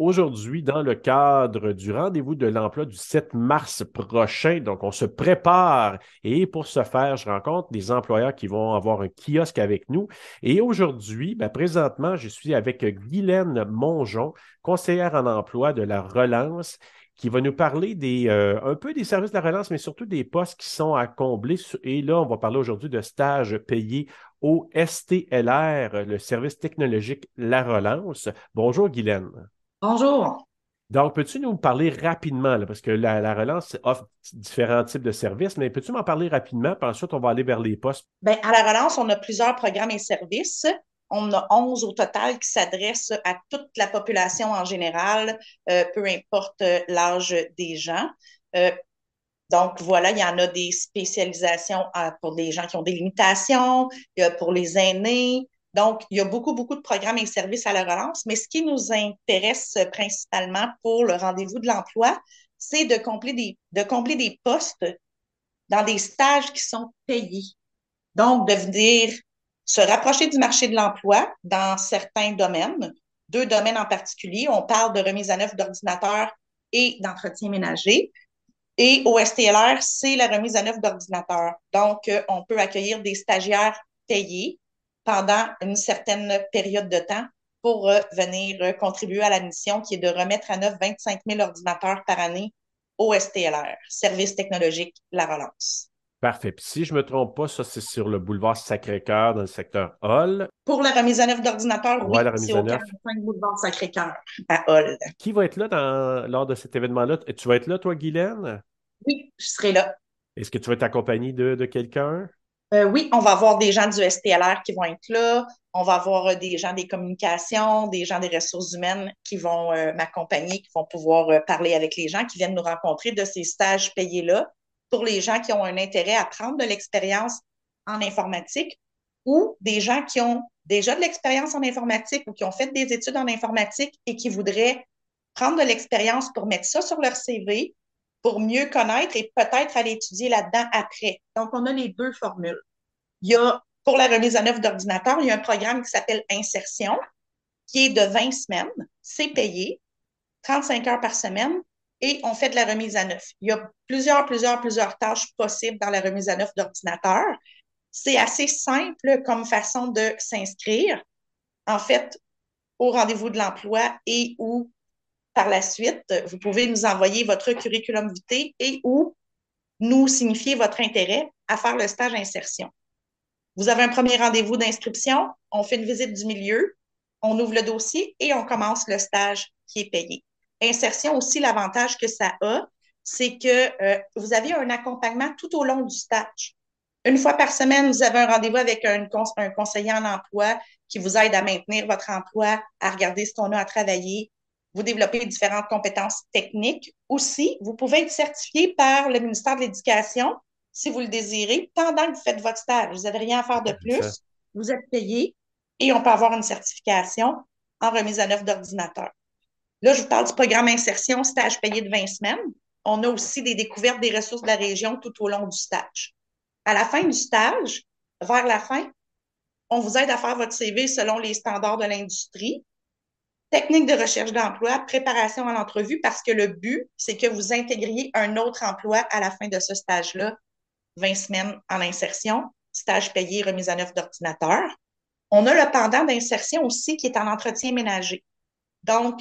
aujourd'hui dans le cadre du rendez-vous de l'emploi du 7 mars prochain. Donc, on se prépare et pour ce faire, je rencontre des employeurs qui vont avoir un kiosque avec nous. Et aujourd'hui, ben, présentement, je suis avec Guylaine Mongeon, conseillère en emploi de la relance qui va nous parler des, euh, un peu des services de la relance, mais surtout des postes qui sont à combler. Et là, on va parler aujourd'hui de stages payés au STLR, le service technologique La Relance. Bonjour, Guylaine. Bonjour. Donc, peux-tu nous parler rapidement, parce que la, relance offre différents types de services, mais peux-tu m'en parler rapidement, puis ensuite on va aller vers les postes? Bien, à la relance, on a plusieurs programmes et services. On a 11 au total qui s'adressent à toute la population en général, euh, peu importe euh, l'âge des gens. Euh, donc, voilà, il y en a des spécialisations pour des gens qui ont des limitations, pour les aînés. Donc, il y a beaucoup, beaucoup de programmes et services à la relance, mais ce qui nous intéresse principalement pour le rendez-vous de l'emploi, c'est de combler des, de combler des postes dans des stages qui sont payés. Donc, de venir se rapprocher du marché de l'emploi dans certains domaines, deux domaines en particulier. On parle de remise à neuf d'ordinateurs et d'entretien ménager. Et au STLR, c'est la remise à neuf d'ordinateurs. Donc, euh, on peut accueillir des stagiaires payés pendant une certaine période de temps pour euh, venir euh, contribuer à la mission qui est de remettre à neuf 25 000 ordinateurs par année au STLR, Service technologique La Relance. Parfait. Puis si je ne me trompe pas, ça, c'est sur le boulevard Sacré-Cœur dans le secteur Hall. Pour la remise à neuf d'ordinateur, oui, c'est au 45 boulevard Sacré-Cœur à Hall. Qui va être là dans, lors de cet événement-là? Tu vas être là, toi, Guylaine? Oui, je serai là. Est-ce que tu vas être accompagné de, de quelqu'un? Euh, oui, on va avoir des gens du STLR qui vont être là. On va avoir euh, des gens des communications, des gens des ressources humaines qui vont euh, m'accompagner, qui vont pouvoir parler avec les gens qui viennent nous rencontrer de ces stages payés-là pour les gens qui ont un intérêt à prendre de l'expérience en informatique ou des gens qui ont déjà de l'expérience en informatique ou qui ont fait des études en informatique et qui voudraient prendre de l'expérience pour mettre ça sur leur CV, pour mieux connaître et peut-être aller étudier là-dedans après. Donc, on a les deux formules. Il y a, pour la remise à neuf d'ordinateur, il y a un programme qui s'appelle Insertion, qui est de 20 semaines. C'est payé, 35 heures par semaine, et on fait de la remise à neuf. Il y a plusieurs, plusieurs, plusieurs tâches possibles dans la remise à neuf d'ordinateur. C'est assez simple comme façon de s'inscrire. En fait, au rendez-vous de l'emploi et ou par la suite, vous pouvez nous envoyer votre curriculum vitae et ou nous signifier votre intérêt à faire le stage insertion. Vous avez un premier rendez-vous d'inscription, on fait une visite du milieu, on ouvre le dossier et on commence le stage qui est payé. Insertion aussi, l'avantage que ça a, c'est que euh, vous avez un accompagnement tout au long du stage. Une fois par semaine, vous avez un rendez-vous avec un, un, conseiller en emploi qui vous aide à maintenir votre emploi, à regarder ce qu'on a à travailler. Vous développez différentes compétences techniques. Aussi, vous pouvez être certifié par le ministère de l'Éducation si vous le désirez pendant que vous faites votre stage. Vous n'avez rien à faire de plus. Vous êtes payé et on peut avoir une certification en remise à neuf d'ordinateur. Là, je vous parle du programme Insertion, stage payé de 20 semaines. On a aussi des découvertes des ressources de la région tout au long du stage. À la fin du stage, vers la fin, on vous aide à faire votre CV selon les standards de l'industrie. Technique de recherche d'emploi, préparation à l'entrevue, parce que le but, c'est que vous intégriez un autre emploi à la fin de ce stage-là, 20 semaines en insertion, stage payé, remise à neuf d'ordinateur. On a le pendant d'insertion aussi qui est en entretien ménager. Donc,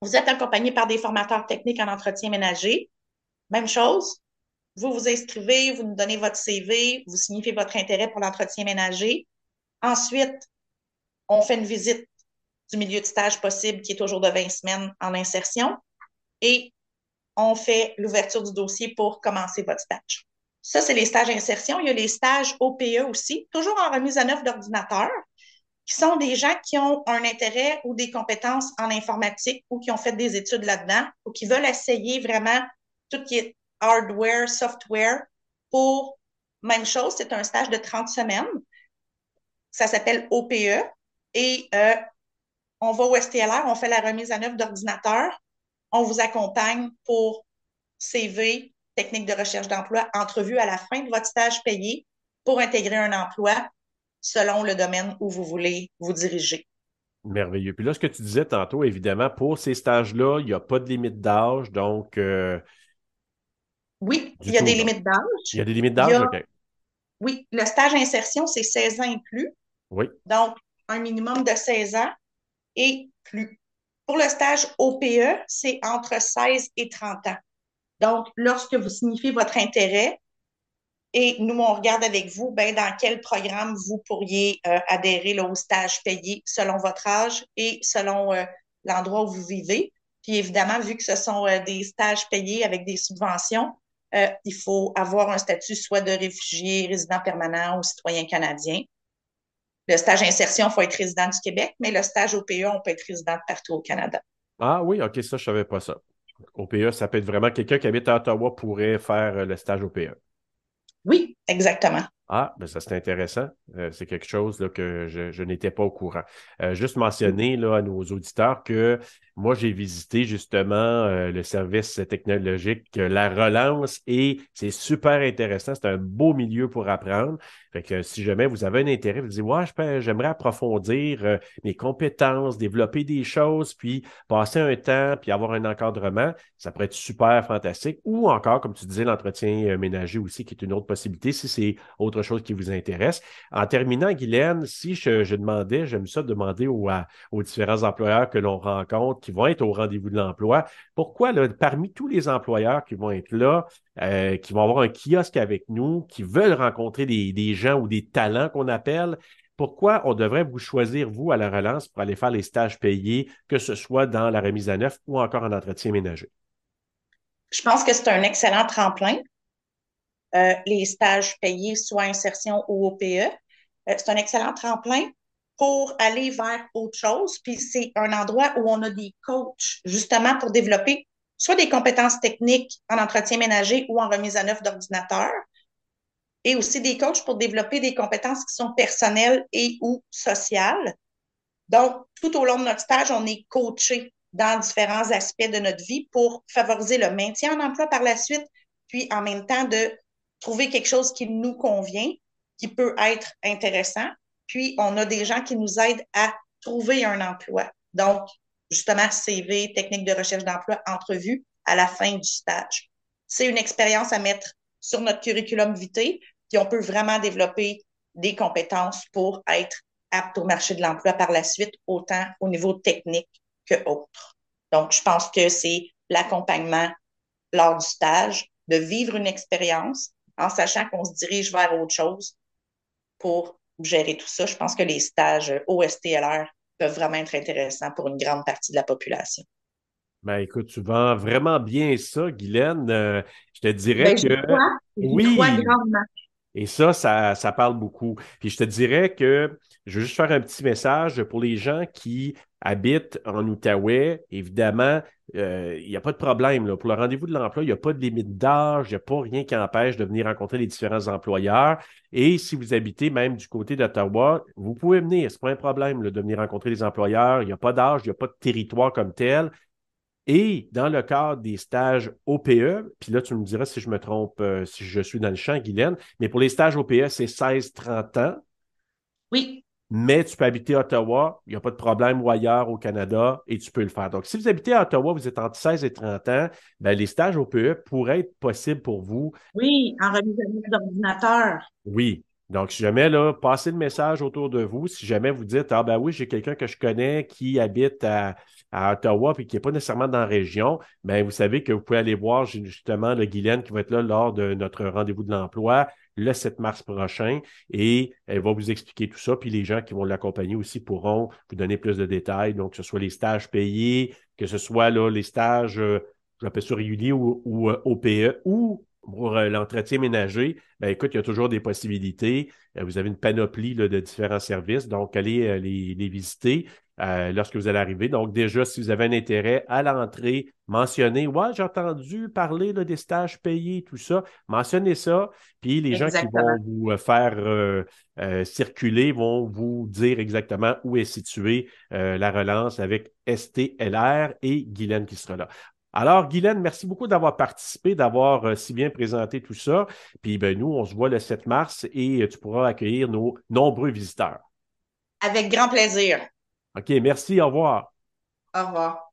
vous êtes accompagné par des formateurs techniques en entretien ménager. Même chose. Vous vous inscrivez, vous nous donnez votre CV, vous signifiez votre intérêt pour l'entretien ménager. Ensuite, on fait une visite du milieu de stage possible qui est toujours de 20 semaines en insertion et on fait l'ouverture du dossier pour commencer votre stage. Ça, c'est les stages insertion. Il y a les stages OPE aussi, toujours en remise à neuf d'ordinateur qui sont des gens qui ont un intérêt ou des compétences en informatique ou qui ont fait des études là-dedans ou qui veulent essayer vraiment tout ce qui est hardware, software pour même chose, c'est un stage de 30 semaines. Ça s'appelle OPE et euh, on va au STLR, on fait la remise à neuf d'ordinateur, on vous accompagne pour CV, technique de recherche d'emploi, entrevue à la fin de votre stage payé pour intégrer un emploi selon le domaine où vous voulez vous diriger. Merveilleux. Puis là, ce que tu disais tantôt, évidemment, pour ces stages-là, il n'y a pas de limite d'âge. Donc, euh, oui, il y a des limites d'âge. Il y a des limites d'âge, OK. Oui, le stage insertion, c'est 16 ans et plus. Oui. Donc, un minimum de 16 ans et plus. Pour le stage OPE, c'est entre 16 et 30 ans. Donc, lorsque vous signifiez votre intérêt et nous, on regarde avec vous, ben, dans quel programme vous pourriez euh, adhérer au stage payé selon votre âge et selon euh, l'endroit où vous vivez. Puis évidemment, vu que ce sont euh, des stages payés avec des subventions, il faut avoir un statut soit de réfugié, résident permanent ou citoyen canadien. Le stage insertion, il faut être résident du Québec, mais le stage OPE, on peut être résident partout au Canada. Ah oui, OK, ça, je ne savais pas ça. OPE, ça peut être vraiment quelqu'un qui habite à Ottawa pourrait faire le stage OPE. Oui, exactement. Ah, ben ça c'est intéressant. Euh, c'est quelque chose là, que je, n'étais pas au courant. Euh, juste mentionner là, à nos auditeurs que moi, j'ai visité justement euh, le service technologique La Relance et c'est super intéressant. C'est un beau milieu pour apprendre. Fait que si jamais vous avez un intérêt, vous dites Ouais, j'aimerais approfondir mes compétences, développer des choses, puis passer un temps, puis avoir un encadrement, ça pourrait être super fantastique. Ou encore, comme tu disais, l'entretien ménager aussi, qui est une autre possibilité si c'est autre chose qui vous intéresse. En terminant, Guylaine, si je, demandais, j'aime ça demander aux, différents employeurs que l'on rencontre, qui vont être au rendez-vous de l'emploi, pourquoi, parmi tous les employeurs qui vont être là, euh, qui vont avoir un kiosque avec nous, qui veulent rencontrer des gens ou des talents qu'on appelle, pourquoi on devrait vous choisir, vous, à la relance pour aller faire les stages payés, que ce soit dans la remise à neuf ou encore en entretien ménager? Je pense que c'est un excellent tremplin. Euh, les stages payés, soit insertion ou OPE. Euh, c'est un excellent tremplin pour aller vers autre chose. Puis c'est un endroit où on a des coachs justement pour développer soit des compétences techniques en entretien ménager ou en remise à neuf d'ordinateur, et aussi des coachs pour développer des compétences qui sont personnelles et ou sociales. Donc, tout au long de notre stage, on est coaché dans différents aspects de notre vie pour favoriser le maintien en emploi par la suite, puis en même temps de trouver quelque chose qui nous convient, qui peut être intéressant. Puis, on a des gens qui nous aident à trouver un emploi. Donc, justement, CV, technique de recherche d'emploi, entrevue à la fin du stage. C'est une expérience à mettre sur notre curriculum vitae, puis on peut vraiment développer des compétences pour être apte au marché de l'emploi par la suite, autant au niveau technique que autre. Donc, je pense que c'est l'accompagnement lors du stage, de vivre une expérience, en sachant qu'on se dirige vers autre chose pour gérer tout ça. Je pense que les stages OSTLR peuvent vraiment être intéressants pour une grande partie de la population. Ben, écoute, tu vends vraiment bien ça, Guylaine. Euh, je te dirais ben, que. oui. Et ça, ça, ça, parle beaucoup. Puis je te dirais que je veux juste faire un petit message pour les gens qui habitent en Outaouais. Évidemment, euh, il n'y a pas de problème. Pour le rendez-vous de l'emploi, il n'y a pas de limite d'âge, il n'y a pas rien qui empêche de venir rencontrer les différents employeurs. Et si vous habitez même du côté d'Ottawa, vous pouvez venir. Ce n'est pas un problème de venir rencontrer les employeurs. Il n'y a pas d'âge, il n'y a pas de territoire comme tel. Et dans le cadre des stages OPE, puis là, tu me diras si je me trompe, euh, si je suis dans le champ, Guylaine, mais pour les stages OPE, c'est 16-30 ans. Oui. Mais tu peux habiter à Ottawa, il n'y a pas de problème, ou ailleurs au Canada, et tu peux le faire. Donc, si vous habitez à Ottawa, vous êtes entre 16 et 30 ans, ben, les stages OPE pourraient être possibles pour vous. Oui, en remise d'ordinateur. Oui, donc, si jamais, là, passez le message autour de vous. Si jamais vous dites, ah ben oui, j'ai quelqu'un que je connais qui habite à, à Ottawa puis qui n'est pas nécessairement dans la région, bien, vous savez que vous pouvez aller voir justement le Guylaine qui va être là lors de notre rendez-vous de l'emploi le 7 mars prochain et elle va vous expliquer tout ça. Puis les gens qui vont l'accompagner aussi pourront vous donner plus de détails. Donc, que ce soit les stages payés, que ce soit les stages, euh, j'appelle ça réguliers ou, ou euh, OPE ou pour euh, l'entretien ménager, ben écoute, il y a toujours des possibilités. vous avez une panoplie de différents services, donc allez les, visiter. Euh, lorsque vous allez arriver. Donc, déjà, si vous avez un intérêt à l'entrée, mentionnez Ouais, j'ai entendu parler des stages payés, tout ça. Mentionnez ça. Puis les gens qui vont vous euh, faire euh, circuler vont vous dire exactement où est située la relance avec STLR et Guylaine qui sera là. Alors, Guylaine, merci beaucoup d'avoir participé, d'avoir si bien présenté tout ça. Puis, ben, nous, on se voit le 7 mars et tu pourras accueillir nos nombreux visiteurs. Avec grand plaisir. OK, merci, au revoir. Au revoir.